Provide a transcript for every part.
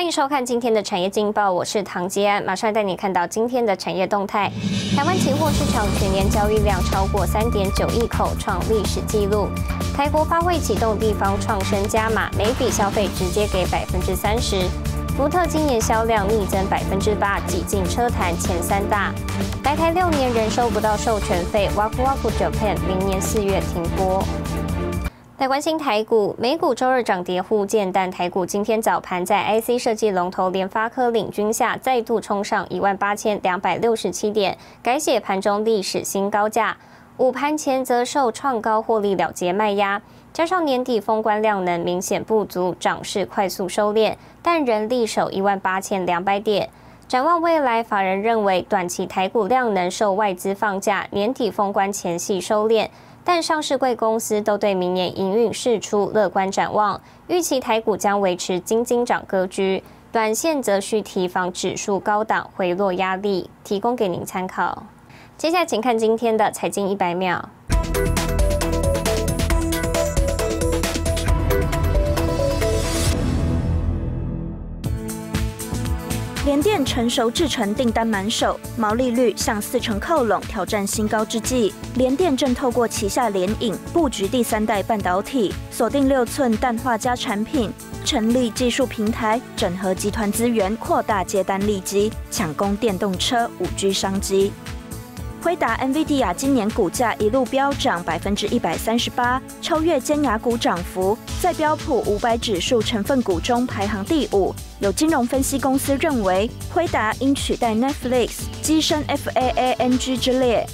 欢迎收看今天的产业劲报，我是唐吉安，马上带你看到今天的产业动态。台湾期货市场全年交易量超过三点九亿口，创历史纪录。台国发会启动地方创生加码，每笔消费直接给百分之三十。福特今年销量逆增百分之八，挤进车坛前三大。来台六年仍收不到授权费，Waku Waku Japan 明年四月停播。来关心台股，美股周日涨跌互见，但台股今天早盘在 IC 设计龙头联发科领军下，再度冲上一万八千两百六十七点，改写盘中历史新高价。午盘前则受创高获利了结卖压，加上年底封关量能明显不足，涨势快速收敛，但仍力守一万八千两百点。展望未来，法人认为短期台股量能受外资放假，年底封关前夕收敛。但上市贵公司都对明年营运释出乐观展望，预期台股将维持金金涨格局，短线则需提防指数高档回落压力，提供给您参考。接下来请看今天的财经一百秒。联电成熟制程订单满手，毛利率向四成靠拢，挑战新高之际，联电正透过旗下联影布局第三代半导体，锁定六寸氮化镓产品，成立技术平台，整合集团资源，扩大接单利基，抢攻电动车五 G 商机。辉达 NVIDIA 今年股价一路飙涨百分之一百三十八，超越尖牙股涨幅，在标普五百指数成分股中排行第五。有金融分析公司认为，辉达应取代 Netflix，跻身 FAANG 之列。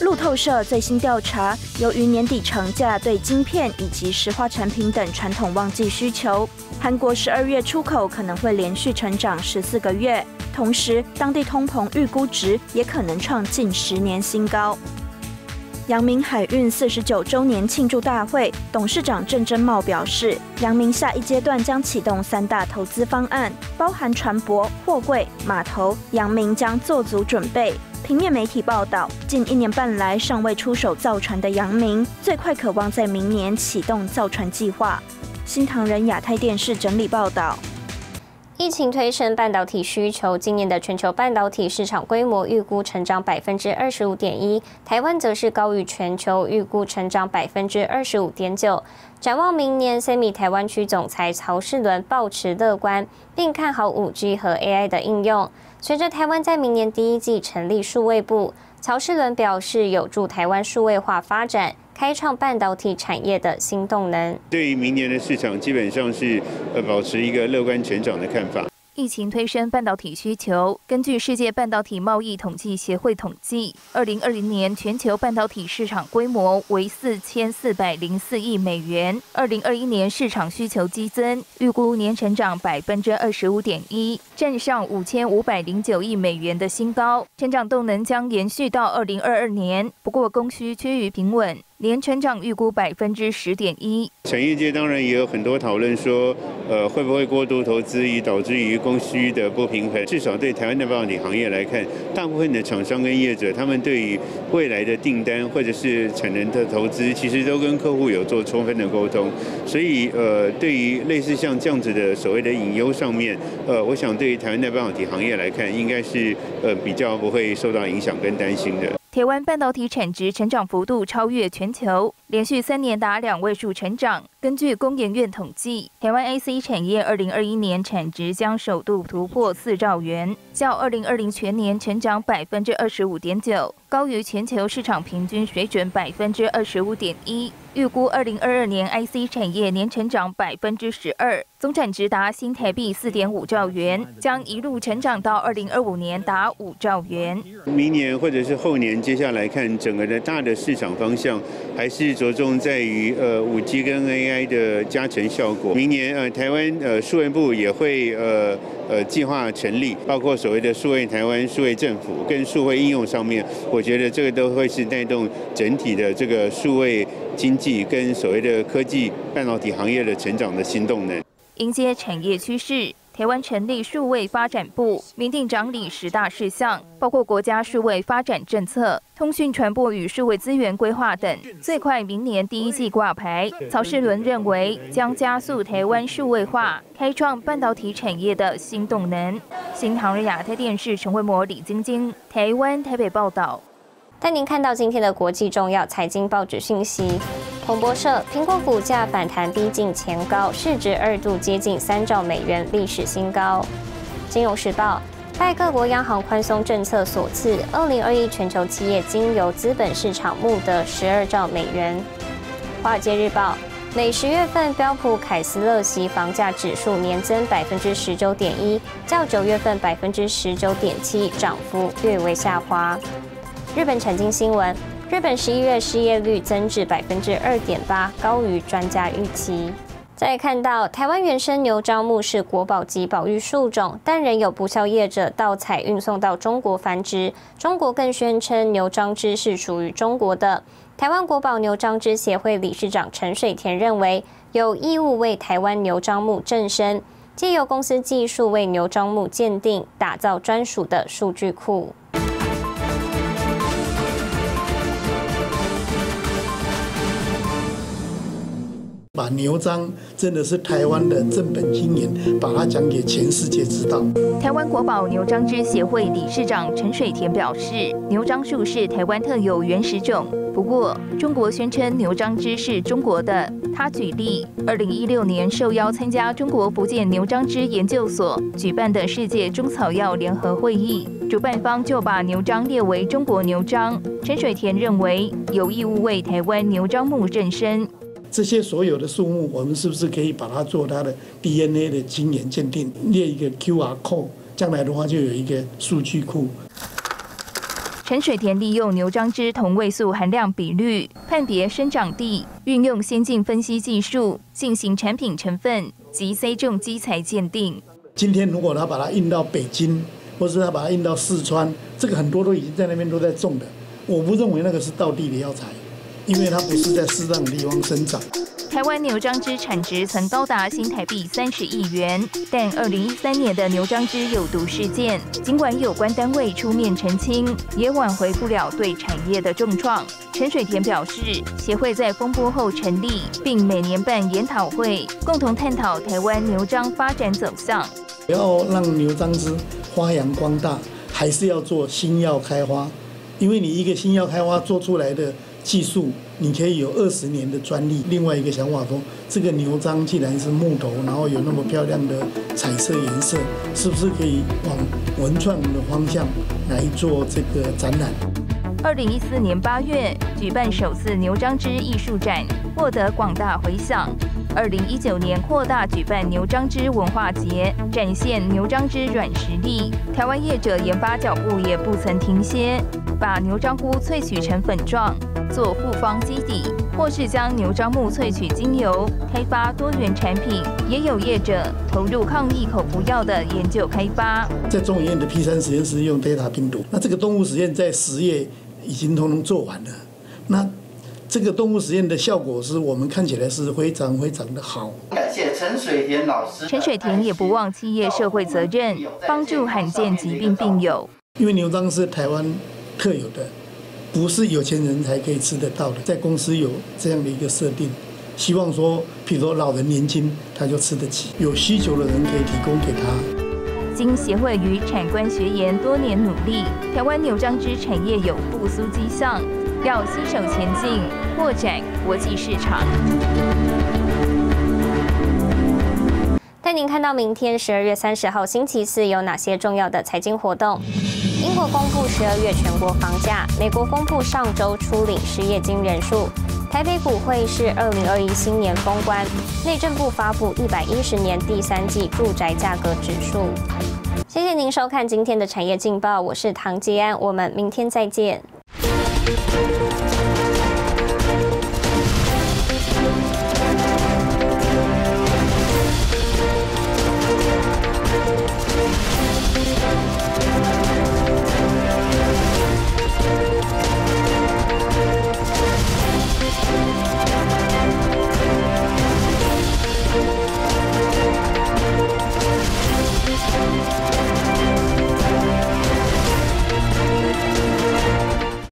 路透社最新调查，由于年底成价对晶片以及石化产品等传统旺季需求，韩国十二月出口可能会连续成长十四个月。同时，当地通膨预估值也可能创近十年新高。阳明海运四十九周年庆祝大会，董事长郑珍茂表示，阳明下一阶段将启动三大投资方案，包含船舶、货柜、码头，阳明将做足准备。平面媒体报道，近一年半来尚未出手造船的阳明，最快渴望在明年启动造船计划。新唐人亚太电视整理报道。疫情推升半导体需求，今年的全球半导体市场规模预估成长百分之二十五点一，台湾则是高于全球预估成长百分之二十五点九。展望明年，semi 台湾区总裁曹世伦抱持乐观，并看好五 G 和 AI 的应用。随着台湾在明年第一季成立数位部，曹世伦表示有助台湾数位化发展。开创半导体产业的新动能。对于明年的市场，基本上是呃保持一个乐观成长的看法。疫情推升半导体需求。根据世界半导体贸易统计协会统计，二零二零年全球半导体市场规模为四千四百零四亿美元。二零二一年市场需求激增，预估年成长百分之二十五点一，站上五千五百零九亿美元的新高，成长动能将延续到二零二二年。不过供需趋于平稳。年成长预估百分之十点一。产业界当然也有很多讨论说，呃，会不会过度投资以导致于供需的不平衡？至少对台湾的半导体行业来看，大部分的厂商跟业者，他们对于未来的订单或者是产能的投资，其实都跟客户有做充分的沟通。所以，呃，对于类似像这样子的所谓的隐忧上面，呃，我想对于台湾的半导体行业来看，应该是呃比较不会受到影响跟担心的。台湾半导体产值成长幅度超越全球，连续三年达两位数成长。根据工研院统计，台湾 IC 产业二零二一年产值将首度突破四兆元，较二零二零全年成长百分之二十五点九，高于全球市场平均水准百分之二十五点一。预估二零二二年 IC 产业年成长百分之十二，总产值达新台币四点五兆元，将一路成长到二零二五年达五兆元。明年或者是后年，接下来看整个的大的市场方向，还是着重在于呃五 G 跟 AI。的加成效果，明年呃台湾呃数位部也会呃呃计划成立，包括所谓的数位台湾、数位政府跟数位应用上面，我觉得这个都会是带动整体的这个数位经济跟所谓的科技半导体行业的成长的新动能。迎接产业趋势。台湾成立数位发展部，明定掌理十大事项，包括国家数位发展政策、通讯传播与数位资源规划等，最快明年第一季挂牌。曹世伦认为，将加速台湾数位化，开创半导体产业的新动能。新唐人亚太电视陈慧模、李晶晶，台湾台北报道。带您看到今天的国际重要财经报纸信息。彭博社：苹果股价反弹逼近前高，市值二度接近三兆美元，历史新高。金融时报：拜各国央行宽松政策所赐，二零二一全球企业经由资本市场募得十二兆美元。华尔街日报：美十月份标普凯斯勒席房价指数年增百分之十九点一，较九月份百分之十九点七涨幅略微下滑。日本产经新闻：日本十一月失业率增至百分之二点八，高于专家预期。再看到台湾原生牛樟木是国宝级保育树种，但仍有不肖业者盗采运送到中国繁殖。中国更宣称牛樟芝是属于中国的。台湾国宝牛樟芝协会理事长陈水田认为，有义务为台湾牛樟木正身，借由公司技术为牛樟木鉴定，打造专属的数据库。把牛樟真的是台湾的正本经营，把它讲给全世界知道。台湾国宝牛樟芝协会理事长陈水田表示，牛樟树是台湾特有原始种，不过中国宣称牛樟芝是中国的。他举例，二零一六年受邀参加中国福建牛樟芝研究所举办的世界中草药联合会议，主办方就把牛樟列为中国牛樟。陈水田认为有义务为台湾牛樟木正身。这些所有的树木，我们是不是可以把它做它的 DNA 的基因鉴定，列一个 QR code，将来的话就有一个数据库。陈水田利用牛樟芝同位素含量比率判别生长地，运用先进分析技术进行产品成分及 C 种基材鉴定。今天如果他把它运到北京，或是他把它运到四川，这个很多都已经在那边都在种的，我不认为那个是道地的药材。因为它不是在适当的地方生长。台湾牛樟芝产值曾高达新台币三十亿元，但二零一三年的牛樟芝有毒事件，尽管有关单位出面澄清，也挽回不了对产业的重创。陈水田表示，协会在风波后成立，并每年办研讨会，共同探讨台湾牛樟发展走向。要让牛樟芝发扬光大，还是要做新药开花，因为你一个新药开花做出来的。技术，你可以有二十年的专利。另外一个想法说，这个牛樟既然是木头，然后有那么漂亮的彩色颜色，是不是可以往文创的方向来做这个展览？二零一四年八月举办首次牛樟芝艺术展，获得广大回响。二零一九年扩大举办牛樟芝文化节，展现牛樟芝软实力。台湾业者研发脚步也不曾停歇，把牛樟菇萃取成粉状，做复方基底，或是将牛樟木萃取精油，开发多元产品。也有业者投入抗疫口服药的研究开发。在中医院的 P 三实验室用 Delta 病毒，那这个动物实验在十月已经通通做完了。那这个动物实验的效果是我们看起来是非常非常的好。感谢陈水田老师。陈水田也不忘企业社会责任，帮助罕见疾病病友。因为牛樟是台湾特有的，不是有钱人才可以吃得到的。在公司有这样的一个设定，希望说，譬如说老人年轻他就吃得起，有需求的人可以提供给他。经协会与产官学研多年努力，台湾牛樟芝产业有复苏迹象。要携手前进，扩展国际市场。带您看到明天十二月三十号星期四有哪些重要的财经活动？英国公布十二月全国房价，美国公布上周初领失业金人数，台北股会是二零二一新年封关，内政部发布一百一十年第三季住宅价格指数。谢谢您收看今天的产业劲报，我是唐吉安，我们明天再见。